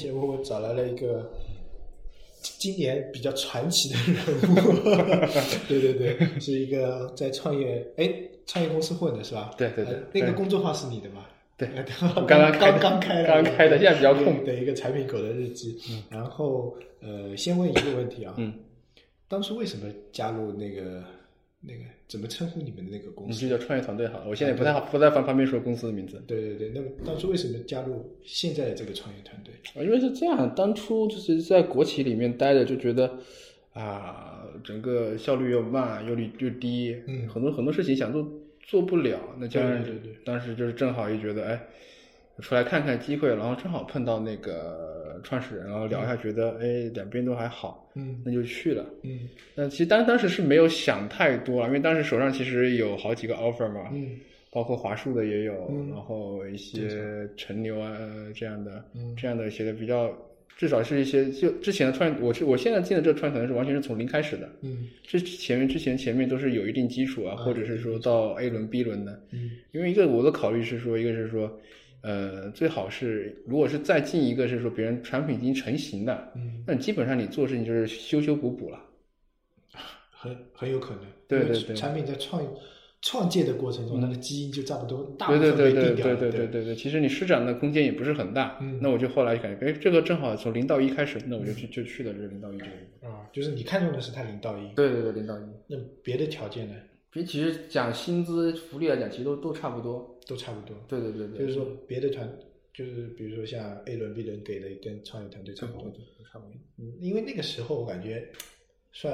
节目我找来了一个今年比较传奇的人物，对对对，是一个在创业哎创业公司混的是吧？对对对呃那个公众号是你的吗？对。刚刚刚开的刚开的刚开的现在比较空。的一个产品狗的日记。然后呃，先问一个问题啊，嗯，当初为什么加入那个那个怎么称呼你们的那个公司？你就叫创业团队好了。我现在不太好，不太方便说公司的名字。对对对，那么当初为什么加入现在的这个创业团队？啊，因为是这样，当初就是在国企里面待着，就觉得啊，整个效率又慢，又率又低，嗯很多很多事情想做做不了。那加上对对对当时就是正好也觉得，哎，出来看看机会，然后正好碰到那个创始人，然后聊一下，觉得哎两边都还好，嗯。那就去了。嗯。那其实当当时是没有想太多啊，因为当时手上其实有好几个 offer 嘛，嗯。包括华数的也有，嗯然后一些陈牛啊呃这样的，嗯。这样的写的比较，至少是一些就之前的创业，我是我现在进的这个创业团队是完全是从零开始的，嗯。之前面之前前面都是有一定基础啊，或者是说到 A 轮 B 轮的，嗯。因为一个我的考虑是说，一个是说，呃，最好是如果是再进一个是说别人产品已经成型的，嗯，那基本上你做事情就是修修补补了。很很有可能，对对对产品在创创建的过程中，那个基因就差不多大部对对分被定掉了，对对对对对对对，其实你施展的空间也不是很大。嗯那我就后来就感觉，哎，这个正好从零到一开始，那我就去就去了这个零到一这个。啊，就是你看中的是它零到一，对对对，零到一。那别的条件呢别其实讲薪资福利来讲，其实都都差不多。都差不多，对对对对，就是说别的团，就是比如说像 A 轮、B 轮给的跟创业团队差不多，差不多。嗯，因为那个时候我感觉算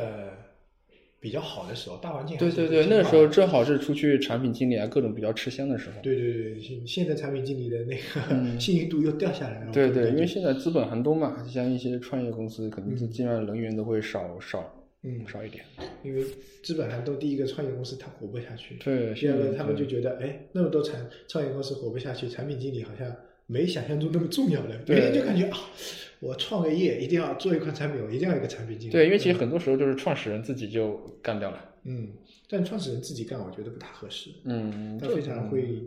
比较好的时候，大环境对对对，那个时候正好是出去产品经理啊，各种比较吃香的时候。对对对，现现在产品经理的那个嗯信誉度又掉下来了。对对，因为现在资本寒冬嘛，像一些创业公司，肯定是基本上人员都会少少嗯，少一点。因为基本上都，第一个创业公司它活不下去，对，第二个他们就觉得，哎，那么多产创业公司活不下去，产品经理好像没想象中那么重要了。对别人就感觉啊，我创个业一定要做一款产品，我一定要有一个产品经理。对，因为其实很多时候就是创始人自己就干掉了。嗯，但创始人自己干，我觉得不大合适。嗯，他非常会，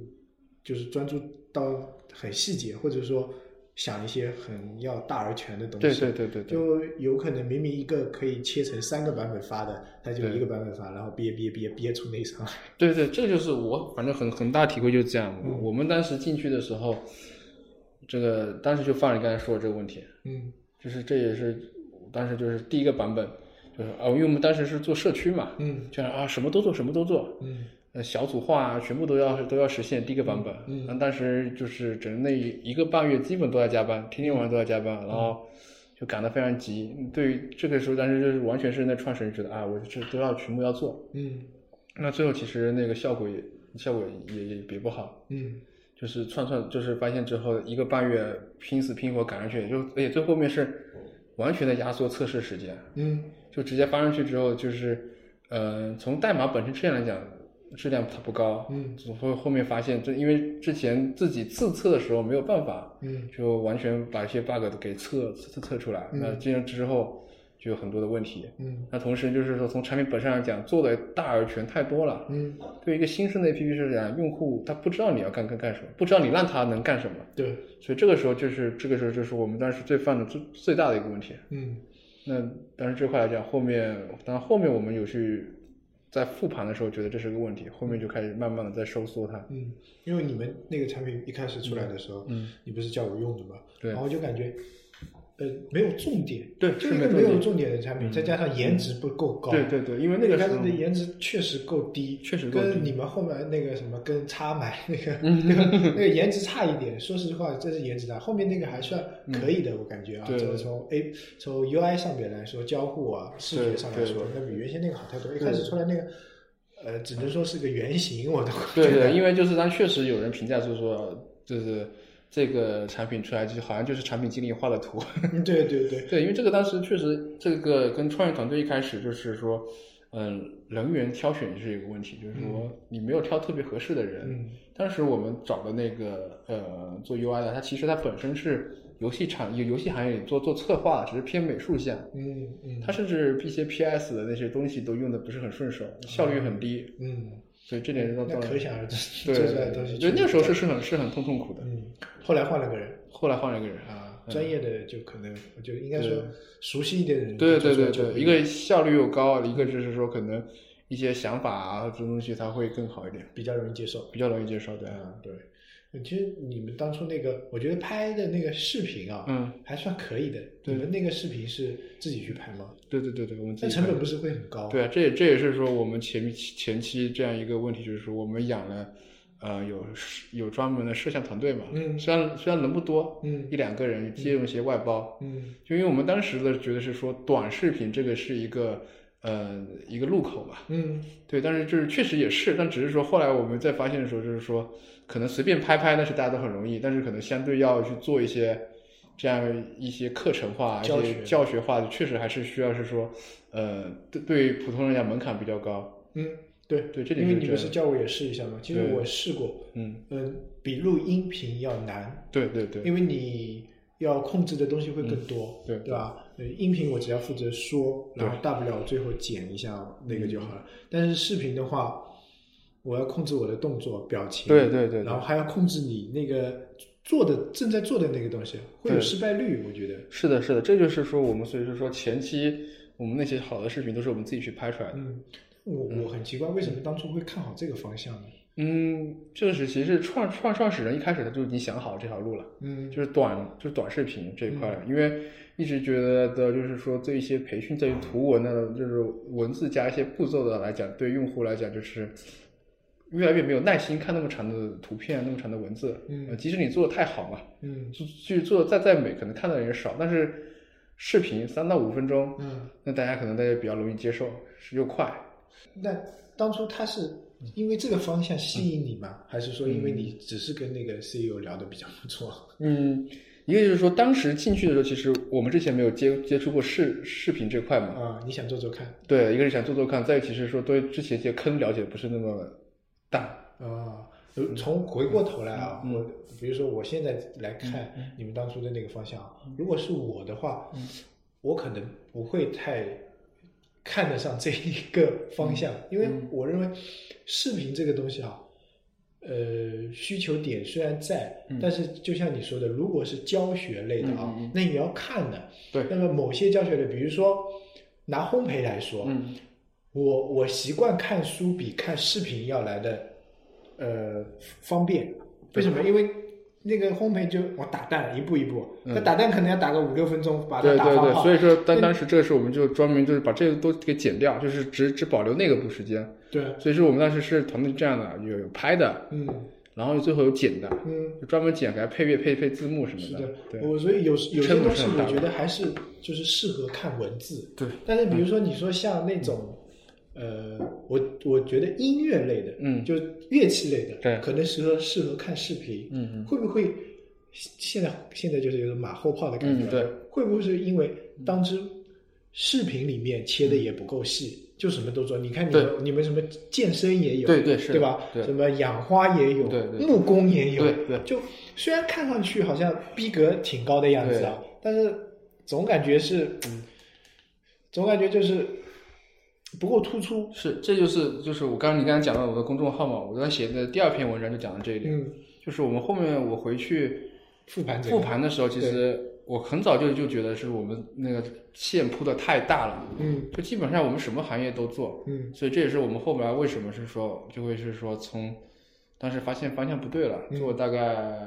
就是专注到很细节，或者说想一些很要大而全的东西。对对对对。就有可能明明一个可以切成三个版本发的，他就一个版本发，然后憋憋憋憋出内伤来。对对，这就是我反正很很大体会就是这样。嗯我们当时进去的时候，这个当时就犯了你刚才说的这个问题，嗯就是这也是当时就是第一个版本，就是啊，因为我们当时是做社区嘛，嗯就是啊什么都做，什么都做，嗯呃小组化啊，全部都要都要实现第一个版本。嗯那当时就是整那一个半月基本都在加班，天天晚上都在加班，然后就赶得非常急。对于这个时候，当时就是完全是那创始人觉得啊，我这都要全部要做。嗯那最后其实那个效果也效果也也也不好，嗯就是串串就是发现之后一个半月拼死拼活赶上去，就而且最后面是完全的压缩测试时间，嗯就直接发上去之后就是，呃，从代码本身质量来讲，质量它不高，嗯。只会后面发现，这因为之前自己自测的时候没有办法，嗯。就完全把一些 bug 都给测测测出来，嗯。那这样之后就有很多的问题。嗯。那同时就是说，从产品本身来讲，做的大而全太多了。嗯，对于一个新生的 APP 是讲，用户他不知道你要干干干什么，不知道你让他能干什么，对，所以这个时候就是这个时候就是我们当时最犯的最最大的一个问题。嗯。那当然这块来讲，后面当然后面我们有去在复盘的时候觉得这是个问题，后面就开始慢慢的在收缩它。嗯，因为你们那个产品一开始出来的时候，嗯，你不是叫我用的吗？对然后就感觉，呃，没有重点，对就是一个没有重点的产品，嗯再加上颜值不够高，对对对，因为那个时候开始的颜值确实够低，确实够低跟你们后面那个什么跟叉买 那个、嗯那个那个颜值差一点。说实话，这是颜值差，后面那个还算可以的，我感觉啊，对从从 A 从 UI 上面来说，交互啊，视觉上来说，那比原先那个好太多。一开始出来那个，呃，只能说是个原型，我都对觉得对，因为就是当确实有人评价就是说，就是这个产品出来就好像就是产品经理画的图。嗯 对对对，对，因为这个当时确实这个跟创业团队一开始就是说，嗯，人员挑选是一个问题，就是说你没有挑特别合适的人。嗯当时我们找的那个呃做 UI 的，他其实他本身是游戏产游游戏行业里做做策划，只是偏美术项。嗯嗯，他甚至一些 PS 的那些东西都用的不是很顺手，效率很低，嗯，所以这点让那到可想而知，对东西对，确实那时候是是很是很痛痛苦的。嗯，后来换了个人后来换了一个人，啊，专业的就可能我就应该说熟悉一点的人对对对对，一个效率又高，一个就是说可能一些想法啊这东西他会更好一点，比较容易接受。比较容易接受，对，啊，对。其实你们当初那个，我觉得拍的那个视频啊，嗯，还算可以的。对你们那个视频是自己去拍吗？对对对对，我们自己那成本不是会很高？对啊，这也这也是说我们前前期这样一个问题，就是说我们养了呃有有专门的摄像团队嘛，嗯虽然虽然人不多，嗯一两个人借用一些外包，嗯就因为我们当时的觉得是说短视频这个是一个呃一个路口吧，嗯对，但是就是确实也是，但只是说后来我们在发现的时候，就是说可能随便拍拍那是大家都很容易，但是可能相对要去做一些这样一些课程化、一教学些教学化的，确实还是需要是说，呃，对对普通人讲门槛比较高。嗯，对对这里因为你不是叫我也试一下吗？其实我试过，嗯，嗯，比录音频要难，对对对，因为你要控制的东西会更多，对对吧？呃音频我只要负责说，然后大不了我最后剪一下那个就好了。但是视频的话，我要控制我的动作、表情，对对对对然后还要控制你那个做的正在做的那个东西，会有失败率，我觉得。是的，是的，这就是说我们所以是说前期我们那些好的视频都是我们自己去拍出来的。嗯，我我很奇怪，为什么当初会看好这个方向呢？嗯，就是其实创创创始人一开始他就已经想好这条路了。嗯就是短就是短视频这一块，因为一直觉得的就是说这一些培训在于图文的，就是文字加一些步骤的来讲，对用户来讲就是越来越没有耐心看那么长的图片、那么长的文字。嗯呃即使你做的太好嘛，嗯就去做的再再美，可能看的人也少，但是视频三到五分钟，嗯。那大家可能大家比较容易接受，是又快。那当初他是因为这个方向吸引你吗？还是说因为你只是跟那个 CEO 聊的比较不错？嗯，一个就是说当时进去的时候，其实我们之前没有接接触过视视频这块嘛，啊，你想做做看对，一个是想做做看，再一个其实说对之前一些坑了解不是那么大。啊？呃从回过头来啊，嗯我比如说我现在来看你们当初的那个方向啊，如果是我的话，我可能不会太看得上这一个方向，因为我认为视频这个东西啊。呃，需求点虽然在，但是就像你说的，如果是教学类的啊，那你要看的。对。那么某些教学类，比如说拿烘焙来说，嗯。我我习惯看书比看视频要来的呃方便，为什么？因为那个烘焙就我打蛋一步一步，那、打蛋可能要打个五六分钟，把它对对对，打好。所以说当当时这个时候我们就专门就是把这个都给剪掉，就是只只保留那个步时间。对，所以说我们当时是团队这样的，有有拍的，嗯然后最后有剪的，嗯，就专门剪给它配乐、配配字幕什么是的。对，我所以有有些东西我觉得还是就是适合看文字，对，但是比如说你说像那种。呃，我我觉得音乐类的，嗯就乐器类的，对可能适合适合看视频，嗯嗯会不会现在现在就是有种马后炮的感觉？嗯对，会不会是因为当时视频里面切的也不够细，就什么都做？你看你们你们什么健身也有，对对是对吧？对什么养花也有，对对木工也有，对对就虽然看上去好像逼格挺高的样子啊，但是总感觉是，嗯，总感觉就是不够突出。是，这就是就是我刚刚你刚才讲到我的公众号嘛，我刚写的第二篇文章就讲了这一点，嗯，就是我们后面我回去复盘复盘的时候，其实我很早就就觉得是我们那个线铺的太大了，嗯。就基本上我们什么行业都做，嗯。所以这也是我们后来为什么是说就会是说从当时发现方向不对了，做大概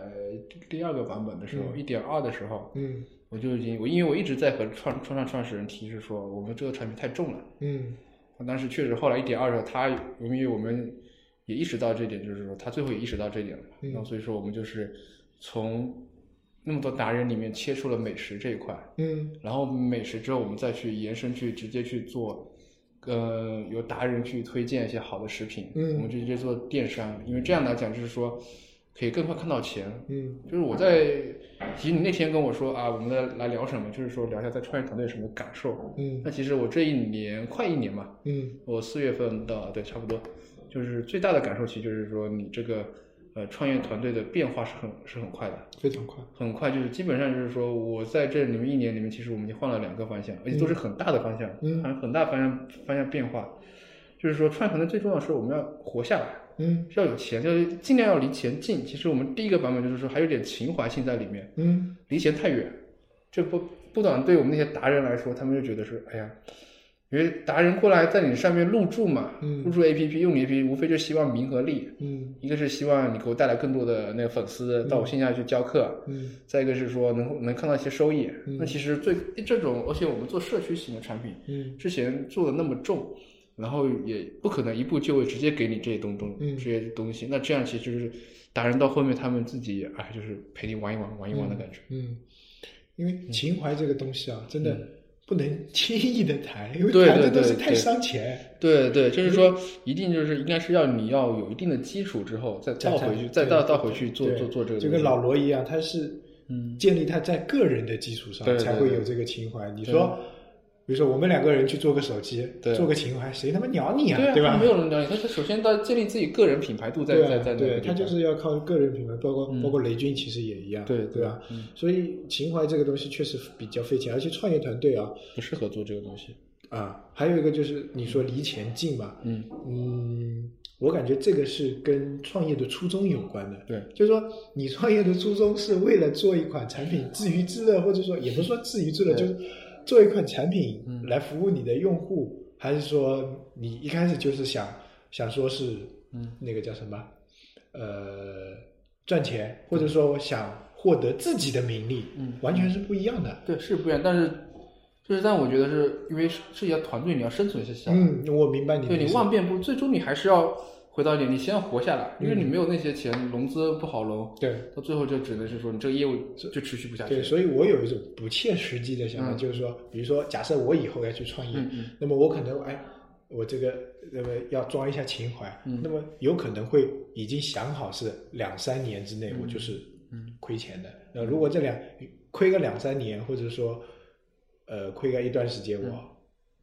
第二个版本的时候，一点二的时候，嗯。我就已经我因为我一直在和创创创创始人提示说，我们这个产品太重了。嗯当时确实后来一点二的时候，他因为我们也意识到这点，就是说他最后也意识到这点了，嗯然后所以说我们就是从那么多达人里面切出了美食这一块，嗯。然后美食之后我们再去延伸去直接去做，呃，由达人去推荐一些好的食品，嗯。我们就直接做电商，因为这样来讲就是说可以更快看到钱，嗯就是我在，其实你那天跟我说啊，我们来来聊什么，就是说聊一下在创业团队有什么感受。嗯那其实我这一年快一年嘛，嗯我四月份到对差不多，就是最大的感受其实就是说你这个呃创业团队的变化是很是很快的，非常快。很快就是基本上就是说我在这里面一年里面，其实我们已经换了两个方向，而且都是很大的方向，嗯很很大方向方向变化。就是说创业团队最重要的是我们要活下来。嗯。是要有钱，就是尽量要离钱近。其实我们第一个版本就是说还有点情怀性在里面，嗯。离钱太远，这不不短对我们那些达人来说，他们就觉得是，哎呀，因为达人过来在你上面入驻嘛，嗯。入驻 A P P 用你 A P P，无非就希望名和利，嗯。一个是希望你给我带来更多的那个粉丝到我线下去教课，嗯。再一个是说能能看到一些收益。嗯。那其实最这种，而且我们做社区型的产品，嗯。之前做的那么重，然后也不可能一步就位直接给你这些东东、嗯这些东西。那这样其实就是达人到后面他们自己哎，就是陪你玩一玩玩一玩的感觉。嗯，因为情怀这个东西啊，真的不能轻易的谈，因为对谈的对对东西太伤钱。对对，就是说一定就是应该是要你要有一定的基础之后再倒回去，再倒倒回去做做做这个。就跟老罗一样，他是嗯建立他在个人的基础上才会有这个情怀。你说，比如说我们两个人去做个手机，对做个情怀，谁他妈鸟你对啊，对吧？没有人鸟你，他是首先他建立自己个人品牌度在在在那对，他就是要靠个人品牌，包括嗯包括雷军其实也一样，对对吧？嗯所以情怀这个东西确实比较费钱，而且创业团队啊不适合做这个东西。啊，还有一个就是你说离钱近嘛，嗯，嗯，我感觉这个是跟创业的初衷有关的。对，就是说你创业的初衷是为了做一款产品自娱自乐，或者说也不是说自娱自乐，就是做一款产品嗯。来服务你的用户，还是说你一开始就是想想说是嗯。那个叫什么？呃赚钱，或者说想获得自己的名利，嗯。完全是不一样的。对，是不一样，但是就是但我觉得是因为是是一个团队，你要生存下来。嗯，我明白你的对你万变不，最终你还是要回到一点，你先要活下来，因为嗯你没有那些钱，融资不好融，对。到最后就只能是说你这个业务就持续不下去。对，所以我有一种不切实际的想法，嗯就是说，比如说，假设我以后要去创业，那么我可能哎，我这个那么要装一下情怀，嗯那么有可能会已经想好是两三年之内嗯我就是嗯亏钱的。那如果这两亏个两三年，或者说呃亏个一段时间，我、嗯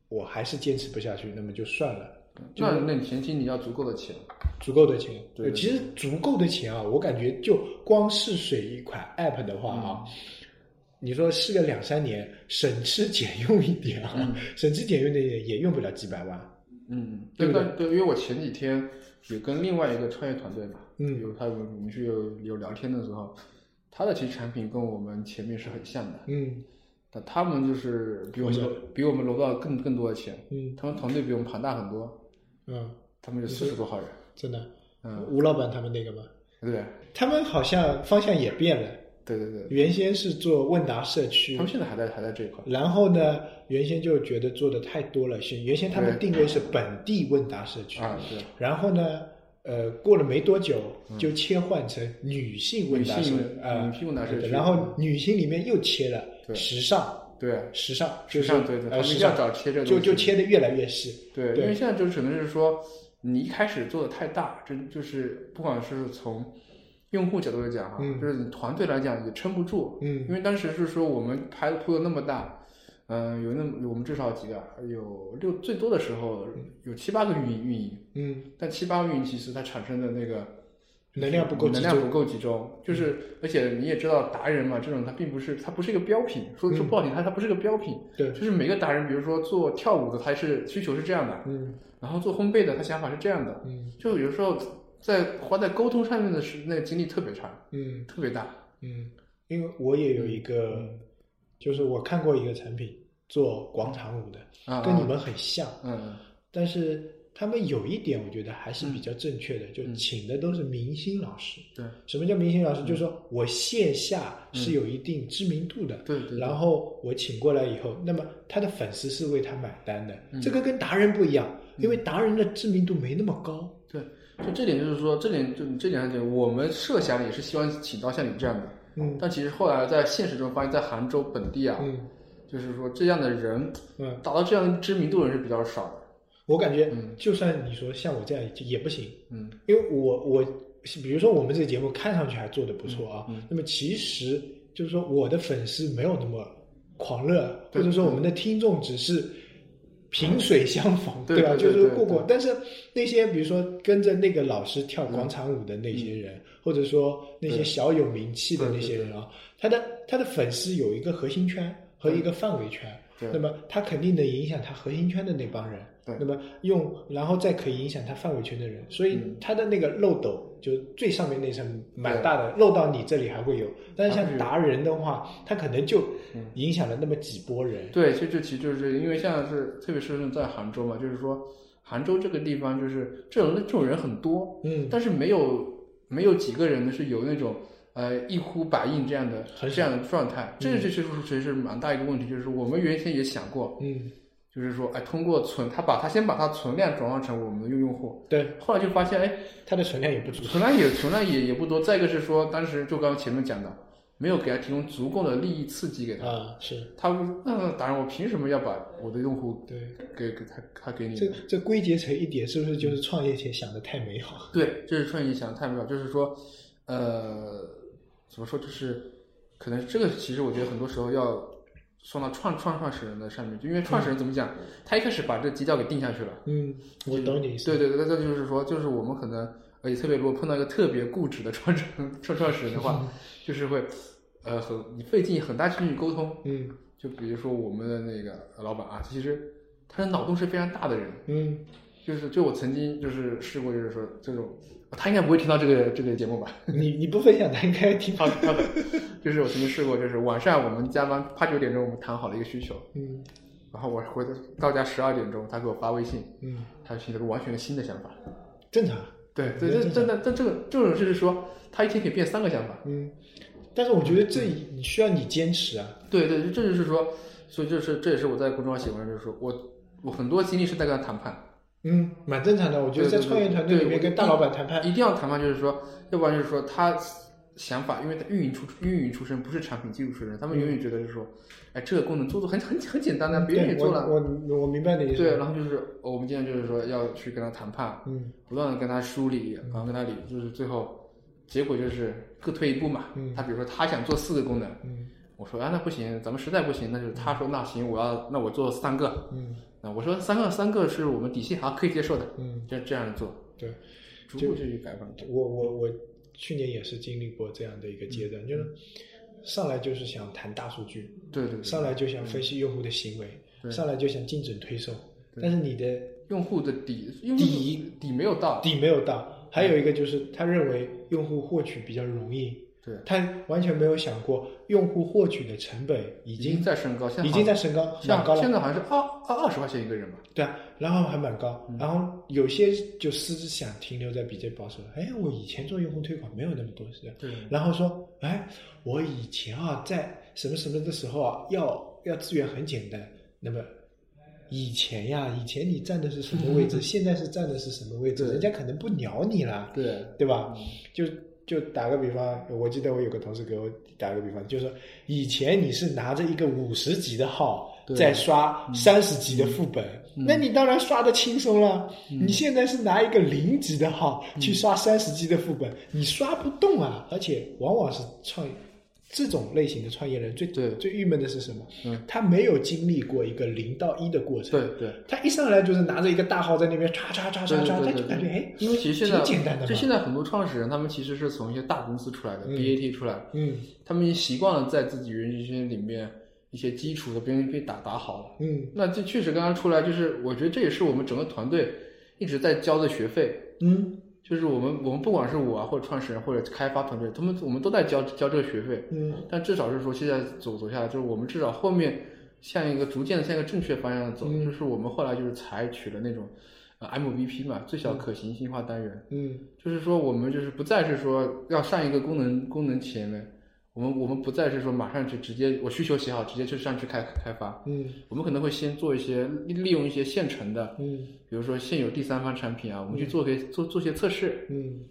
我还是坚持不下去，那么就算了。那那你前期你要足够的钱。足够的钱，对对其实足够的钱啊，我感觉就光试水一款 app 的话啊，嗯你说试个两三年，省吃俭用一点啊，嗯省吃俭用的也也用不了几百万。嗯，对不对但对，因为我前几天也跟另外一个创业团队嘛，嗯有他们我们去有有聊天的时候，他的其实产品跟我们前面是很像的，嗯但他们就是比我们比我们融到更更多的钱，嗯他们团队比我们庞大很多，嗯，他们有四十多号人，真的，嗯，吴老板他们那个嘛，对。他们好像方向也变了，对对对，原先是做问答社区。他们，现在还在还在这一块，然后呢，原先就觉得做的太多了，是原先他们定位是本地问答社区，啊对，然后呢，呃，过了没多久就切换成女性问答社啊，女性问答社区。然后女性里面又切了时尚，对，时尚时尚对对，他呃时尚们一定要找切这个就就切的越来越细，对，因为现在就只能是说，你一开始做的太大，真就是不管是从用户角度来讲哈，嗯。就是你团队来讲也撑不住，嗯。因为当时是说我们拍的铺的那么大，嗯、有那么我们至少几个，有六最多的时候有七八个运营运营，嗯，但七八个运营其实它产生的那个能量不够集中，能量不够集中，就是、而且你也知道达人嘛，这种他并不是他不是一个标品，说说不好听，它它不是个标品，对，就是每个达人，比如说做跳舞的，他是需求是这样的，嗯。然后做烘焙的，他想法是这样的，嗯。就有时候在花在沟通上面的时那个精力特别长，嗯特别大。嗯，因为我也有一个，嗯就是我看过一个产品做广场舞的，啊，跟你们很像，嗯。但是他们有一点我觉得还是比较正确的，就嗯。请的都是明星老师。对。什么叫明星老师？就是说我线下是有一定知名度的，对对对。然后我请过来以后，那么他的粉丝是为他买单的，嗯。这个跟达人不一样，因为达人的知名度没那么高。对，就这点就是说，这点就这点上讲，我们设想也是希望请到像你这样的，嗯。但其实后来在现实中发现，在杭州本地啊，嗯。就是说这样的人嗯，达到这样知名度的人是比较少的。我感觉嗯就算你说像我这样也不行，嗯因为我我比如说我们这个节目看上去还做的不错啊，那么其实就是说我的粉丝没有那么狂热，或者说我们的听众只是萍水相逢，吧？对吧就是过过。但是那些比如说跟着那个老师跳广场舞的那些人，或者说那些小有名气的那些人啊，他的他的粉丝有一个核心圈。和一个范围圈。对。那么它肯定能影响它核心圈的那帮人。对。那么用，然后再可以影响它范围圈的人，所以嗯。它的那个漏斗就最上面那层蛮大的，漏到你这里还会有。但是像达人的话，它可能就嗯。影响了那么几波人。对，其实这其实就是因为现在是特别是在杭州嘛，就是说杭州这个地方就是这种这种人很多，嗯，但是没有没有几个人呢是有那种呃一呼百应这样的这样的状态，这这其实其实是蛮大一个问题，就是我们原先也想过，嗯，就是说哎通过存他把它先把它存量转化成我们的用用户，对，后来就发现哎它的存量也不足。存量也存量也也不多，再一个是说当时就刚刚前面讲的，没有给他提供足够的利益刺激给他，啊，是。他那当然我凭什么要把我的用户对。给给他他给你这？这归结成一点，是不是就是创业前想的太美好？对，这是创业想的太美好，就是说，呃，怎么说，就是可能这个其实我觉得很多时候要送到创创创始人的上面，就因为创始人怎么讲，他一开始把这个基调给定下去了。嗯，我懂你意思。对对对，那就是说，就是我们可能，而且特别如果碰到一个特别固执的创始创创始人的话，就是会，呃，很你费劲很大劲去沟通。嗯就比如说我们的那个老板啊，其实他的脑洞是非常大的人，嗯就是就我曾经就是试过，就是说这种，他应该不会听到这个这个节目吧？你你不分享，他应该听。好的好的，就是我曾经试过，就是晚上我们加班八九点钟，我们谈好了一个需求，嗯然后我回到到家十二点钟，他给我发微信，嗯，他提了个完全新的想法。正常。对对，这真的，这这个这种就是说，他一天可以变三个想法。嗯，但是我觉得这你需要你坚持啊。对对，这就是说，所以就是这也是我在公众号写文章，就是说我我很多精力是在跟他谈判，嗯，蛮正常的。我觉得在创业团队里面跟大老板谈判，一定要谈判，就是说，要不然就是说他想法，因为他运营出运营出身，不是产品技术出身，他们永远觉得就是说，哎，这个功能做做很很很简单的，别人也做了。我我明白你的意思。对，然后就是我们经常就是说要去跟他谈判，嗯不断的跟他梳理，然后跟他理，就是最后结果就是各退一步嘛。嗯他比如说他想做四个功能，嗯我说啊那不行，咱们实在不行，那就是他说那行，我要那我做三个，嗯那我说三个三个是我们底线，好可以接受的，嗯，就这样做，对。逐步去改版。我我我去年也是经历过这样的一个阶段，就是上来就是想谈大数据，对对对，上来就想分析用户的行为，对上来就想精准推送，但是你的用户的底用户底底没有到，底没有到。还有一个就是他认为用户获取比较容易，对，他完全没有想过用户获取的成本已已经经在升高，现在已经在升高，蛮像高了。现在好像是二二二十块钱一个人吧，对啊，然后还蛮高，嗯。然后有些就私自想停留在比较保守，哎，我以前做用户推广没有那么多是的，对。然后说，哎，我以前啊在什么什么的时候啊，要要资源很简单，那么以前呀，以前你站的是什么位置，现在是站的是什么位置，人家可能不鸟你了，对。对吧？就就打个比方，我记得我有个同事给我打个比方，就是说以前你是拿着一个五十级的号在刷三十级的副本，那你当然刷的轻松了。你现在是拿一个零级的号去刷三十级的副本，你刷不动啊！而且往往是创业这种类型的创业人最对最郁闷的是什么？嗯他没有经历过一个零到一的过程。对对。他一上来就是拿着一个大号在那边刷刷刷刷刷，他就感觉哎，因为其实现在挺简单的就现在很多创始人，他们其实是从一些大公司出来的、嗯 BAT 出来，嗯他们已经习惯了在自己人际圈里面一些基础的边被打打好了。嗯那这确实刚刚出来，就是我觉得这也是我们整个团队一直在交的学费。嗯就是我们我们不管是我啊，或者创始人或者开发团队，他们我们都在交交这个学费。嗯。但至少是说，现在走走下来，就是我们至少后面向一个逐渐的向一个正确方向走，嗯。就是我们后来就是采取了那种呃 MVP 嘛，最小可行性化单元，嗯。就是说我们就是不再是说要上一个功能功能前面，我们我们不再是说马上去直接我需求写好直接就上去开开发，嗯。我们可能会先做一些利利用一些现成的，嗯。比如说现有第三方产品啊，我们去做个做做些测试，嗯。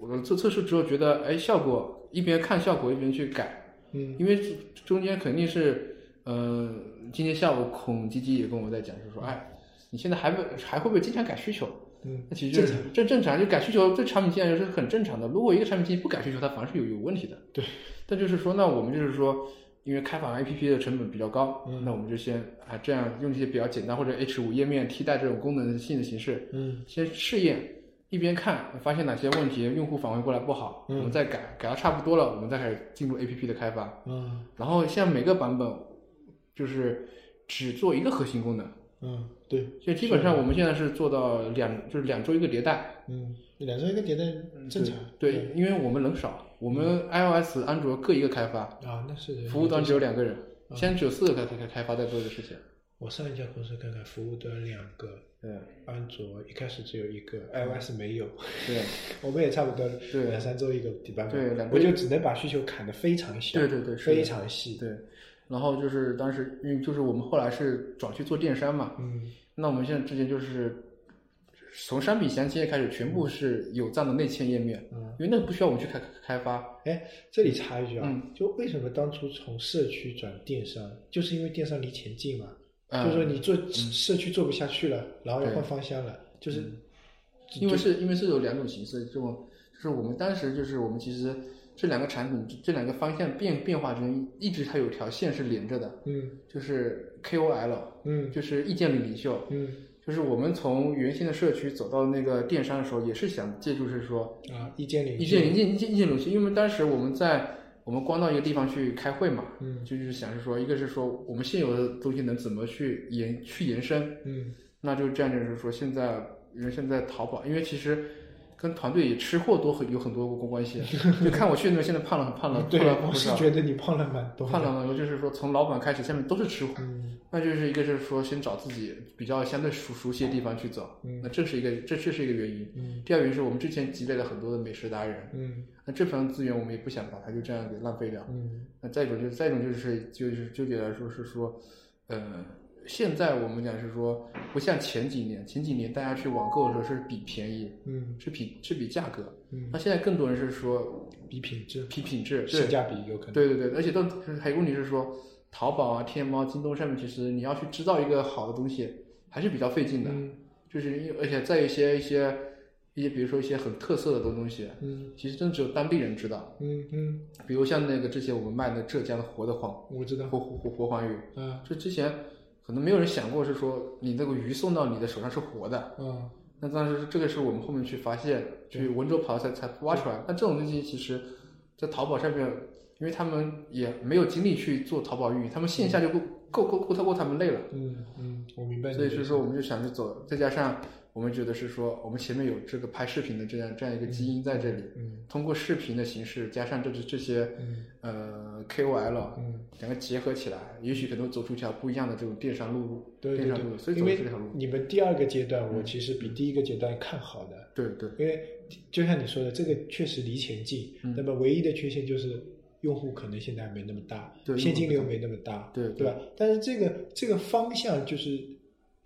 我做测试之后觉得哎效果一边看效果一边去改。嗯。因为中间肯定是，呃，今天下午孔吉吉也跟我在讲，就说，哎，你现在还会还会不会经常改需求？嗯那其实就是这正常，就改需求，这产品经理是很正常的。如果一个产品经理不改需求，它反而是有有问题的。对。但就是说，那我们就是说，因为开发 APP 的成本比较高，嗯那我们就先啊这样用一些比较简单或者 H 五页面替代这种功能性的形式，嗯先试验，一边看发现哪些问题，用户反馈过来不好，嗯我们再改，改到差不多了，我们再开始进入 APP 的开发。嗯然后像每个版本，就是只做一个核心功能。嗯，对，所以基本上我们现在是做到两，就是两周一个迭代。嗯，两周一个迭代正常。对，因为我们人少，我们 iOS、安卓各一个开发。啊，那是。服务端只有两个人，现在只有四个开开开发在做这个事情。我上一家公司看看，服务端两个，对，安卓一开始只有一个，iOS 没有。对，我们也差不多，对，两三周一个底版本。对，我就只能把需求砍得非常小。对对对，非常细。对。然后就是当时，因为就是我们后来是转去做电商嘛，嗯，那我们现在之前就是从商品详情页开始，全部是有这样的内嵌页面，嗯，因为那个不需要我们去开开发。哎，这里插一句啊，就为什么当初从社区转电商，就是因为电商离钱近嘛，就是说你做社区做不下去了，然后要换方向了，就是因为是因为是有两种形式，这种就是我们当时就是我们其实。这两个产品，这两个方向变变化中，一直它有条线是连着的，嗯，就是 KOL，嗯，就是意见领袖，嗯，就是我们从原先的社区走到那个电商的时候，也是想借助是说啊，意见领意见意见意见意见领袖，因为当时我们在我们光到一个地方去开会嘛，嗯，就是想是说，一个是说我们现有的东西能怎么去延去延伸，嗯，那就这样就是说现在因为现在淘宝，因为其实。跟团队也吃货多很有很多关系，就看我去那边现在胖了胖了，对，我是觉得你胖了蛮多，胖了蛮多，就是说从老板开始，下面都是吃货，嗯，那就是一个就是说先找自己比较相对熟熟悉的地方去走，嗯，那这是一个这这是一个原因，嗯，第二原因是我们之前积累了很多的美食达人，嗯，那这份资源我们也不想把它就这样给浪费掉，嗯，那再一种就是再一种就是就是纠结来说是说，呃。现在我们讲是说，不像前几年，前几年大家去网购的时候是比便宜，嗯，是比是比价格，嗯，那现在更多人是说比品质，比品质，性价比有可能，对对对，而且都还有问题是说，淘宝啊、天猫、京东上面，其实你要去制造一个好的东西，还是比较费劲的，嗯，就是因而且在一些一些一些，比如说一些很特色的东东西，嗯，其实真只有当地人知道，嗯嗯，比如像那个之前我们卖的浙江的活的黄，我知道，活活活活黄鱼，嗯，就之前。可能没有人想过是说你那个鱼送到你的手上是活的，嗯，那当时这个是我们后面去发现，去温州跑才才挖出来。那这种东西其实，在淘宝上面，因为他们也没有精力去做淘宝运营，他们线下就够够够够他够他们累了。嗯嗯，我明白。所以是说，我们就想着走，再加上。我们觉得是说，我们前面有这个拍视频的这样这样一个基因在这里，嗯，通过视频的形式加上这这些，嗯，呃，KOL，嗯，两个结合起来，也许可能走出一条不一样的这种电商路，对电商路，所以因为这条路。你们第二个阶段，我其实比第一个阶段看好的，对对，因为就像你说的，这个确实离钱近，那么唯一的缺陷就是用户可能现在没那么大，现金流没那么大，对对吧？但是这个这个方向就是。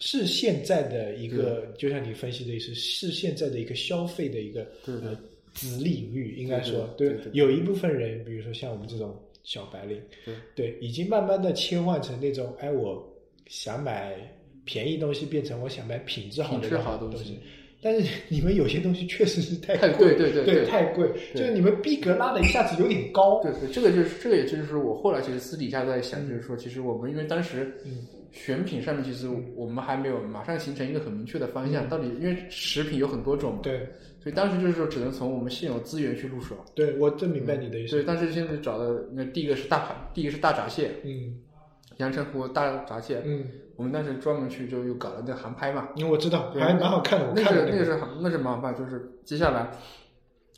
是现在的一个，就像你分析的意思，是现在的一个消费的一个呃子领域，应该说对，有一部分人，比如说像我们这种小白领，对。对，已经慢慢的切换成那种，哎，我想买便宜东西，变成我想买品质好的东西。但是你们有些东西确实是太贵，对对对，太贵，就是你们逼格拉的一下子有点高。对对，这个就是这个，也就是我后来其实私底下在想，就是说，其实我们因为当时嗯。选品上面其实我们还没有马上形成一个很明确的方向，到底因为食品有很多种，对，所以当时就是说只能从我们现有资源去入手。对，我真明白你的意思。对，当时现在找的那第一个是大盘，第一个是大闸蟹，嗯，阳澄湖大闸蟹，嗯，我们当时专门去就又搞了那航拍嘛，因为我知道还蛮好看的，那个那个是那是蛮好看，就是接下来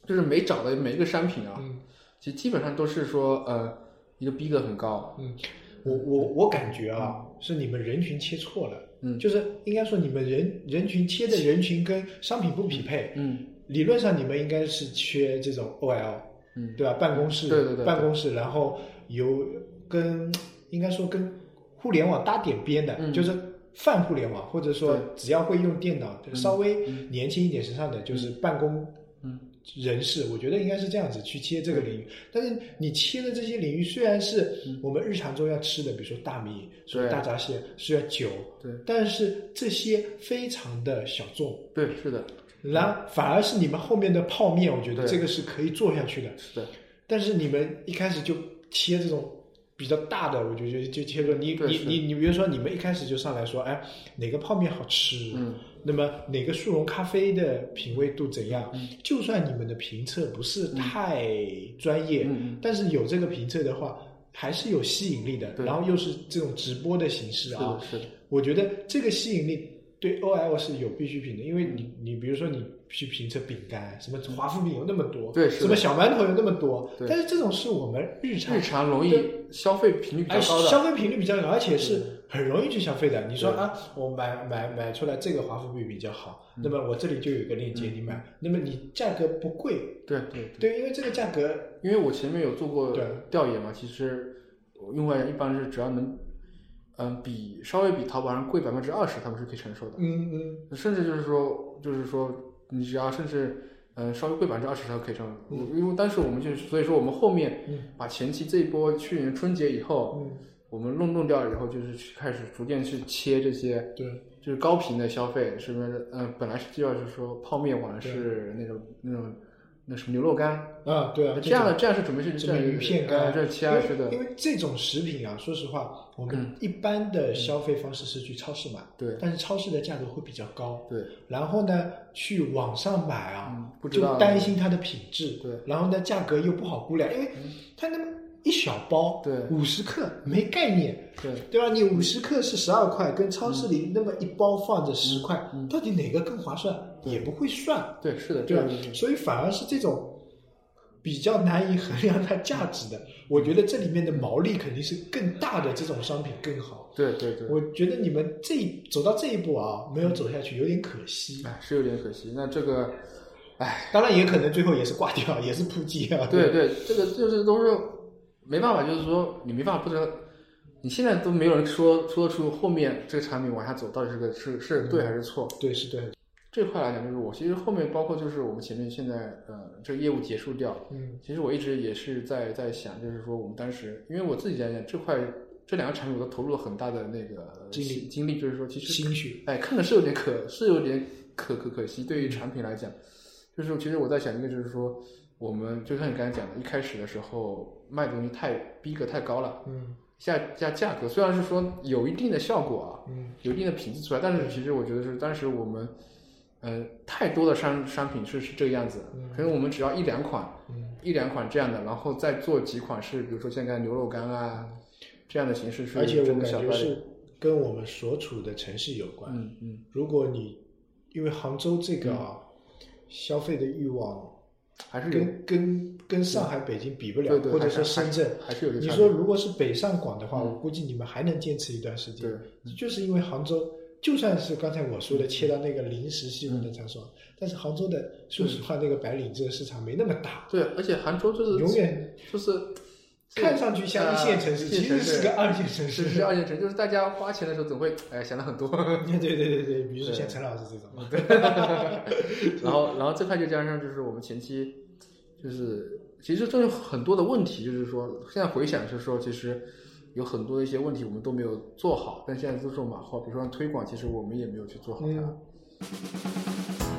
就是每找的每一个商品啊，嗯，其实基本上都是说呃一个逼格很高，嗯。我我我感觉啊，是你们人群切错了，嗯，就是应该说你们人人群切的人群跟商品不匹配，嗯，理论上你们应该是缺这种 OL，嗯，对吧？办公室，对对对，办公室，然后有跟应该说跟互联网搭点边的，就是泛互联网，或者说只要会用电脑，稍微年轻一点、时尚的，就是办公，嗯。人士，我觉得应该是这样子去切这个领域。但是你切的这些领域，虽然是我们日常中要吃的，比如说大米、说大闸蟹，需要酒，对，但是这些非常的小众，对，是的。然反而是你们后面的泡面，我觉得这个是可以做下去的。是的。但是你们一开始就切这种比较大的，我就觉得就切入你你你你，比如说你们一开始就上来说，哎，哪个泡面好吃？嗯。那么哪个速溶咖啡的品味度怎样？就算你们的评测不是太专业，但是有这个评测的话，还是有吸引力的，然后又是这种直播的形式啊，是的，我觉得这个吸引力。对 O L 是有必需品的，因为你你比如说你去评测饼干，什么华夫饼有那么多，对，什么小馒头有那么多，但是这种是我们日常日常容易消费频率比较高的，消费频率比较高，而且是很容易去消费的。你说啊，我买买买出来这个华夫饼比较好，那么我这里就有一个链接，你买，那么你价格不贵，对对对，因为这个价格，因为我前面有做过调研嘛，其实用户一般是只要能。嗯，比稍微比淘宝上贵百分之二十，他们是可以承受的。嗯嗯，甚至就是说，就是说，你只要甚至嗯稍微贵百分之二十，他可以承受。嗯，因为当时我们就所以说我们后面把前期这一波去年春节以后，嗯，我们弄弄掉了以后，就是开始逐渐去切这些，对，就是高频的消费，是不是？嗯，本来是就要是说泡面碗是那种那种。那什么牛肉干啊，对啊，这样的这样是准备去这么鱼片干，这切下去的。因为这种食品啊，说实话，我们一般的消费方式是去超市买，对，但是超市的价格会比较高，对。然后呢，去网上买啊，就担心它的品质，对。然后呢，价格又不好估量，因为它那么一小包，对，五十克没概念，对，对吧？你五十克是十二块，跟超市里那么一包放着十块，到底哪个更划算？也不会算，对，是的，对吧？所以反而是这种比较难以衡量它价值的，我觉得这里面的毛利肯定是更大的，这种商品更好。对对对，我觉得你们这走到这一步啊，没有走下去，有点可惜。哎，是有点可惜。那这个，哎，当然也可能最后也是挂掉，也是扑街啊。对对，这个就是都是没办法，就是说你没办法，不知道你现在都没有人说说出后面这个产品往下走到底是个是是对还是错？对，是对。这块来讲，就是我其实后面包括就是我们前面现在呃这个业务结束掉，嗯，其实我一直也是在在想，就是说我们当时，因为我自己讲讲这块这两个产品，我都投入了很大的那个精力精力，就是说其实心血，哎，看的是有点可是有点可可可惜，对于产品来讲，就是其实我在想一个，就是说我们就像你刚才讲的，一开始的时候卖东西太逼格太高了，嗯，下下价格虽然是说有一定的效果啊，嗯，有一定的品质出来，但是其实我觉得是当时我们。呃，太多的商商品是是这个样子，可能我们只要一两款，嗯一两款这样的，然后再做几款是，比如说现在牛肉干啊这样的形式是。而且我感觉是跟我们所处的城市有关。嗯嗯。如果你因为杭州这个啊消费的欲望还是跟跟跟上海、北京比不了，或者说深圳还是有。你说如果是北上广的话，我估计你们还能坚持一段时间。对。就是因为杭州。就算是刚才我说的切到那个临时细分的场所，但是杭州的说实话，那个白领这个市场没那么大。对，而且杭州就是永远就是看上去像一线城市，其实是个二线城市。是二线城市，就是大家花钱的时候总会哎想的很多。对对对对，比如说像陈老师这种。对 然后然后这块就加上就是我们前期就是其实这有很多的问题，就是说现在回想是说其实。有很多的一些问题我们都没有做好，但现在都是马后，比如说推广，其实我们也没有去做好它。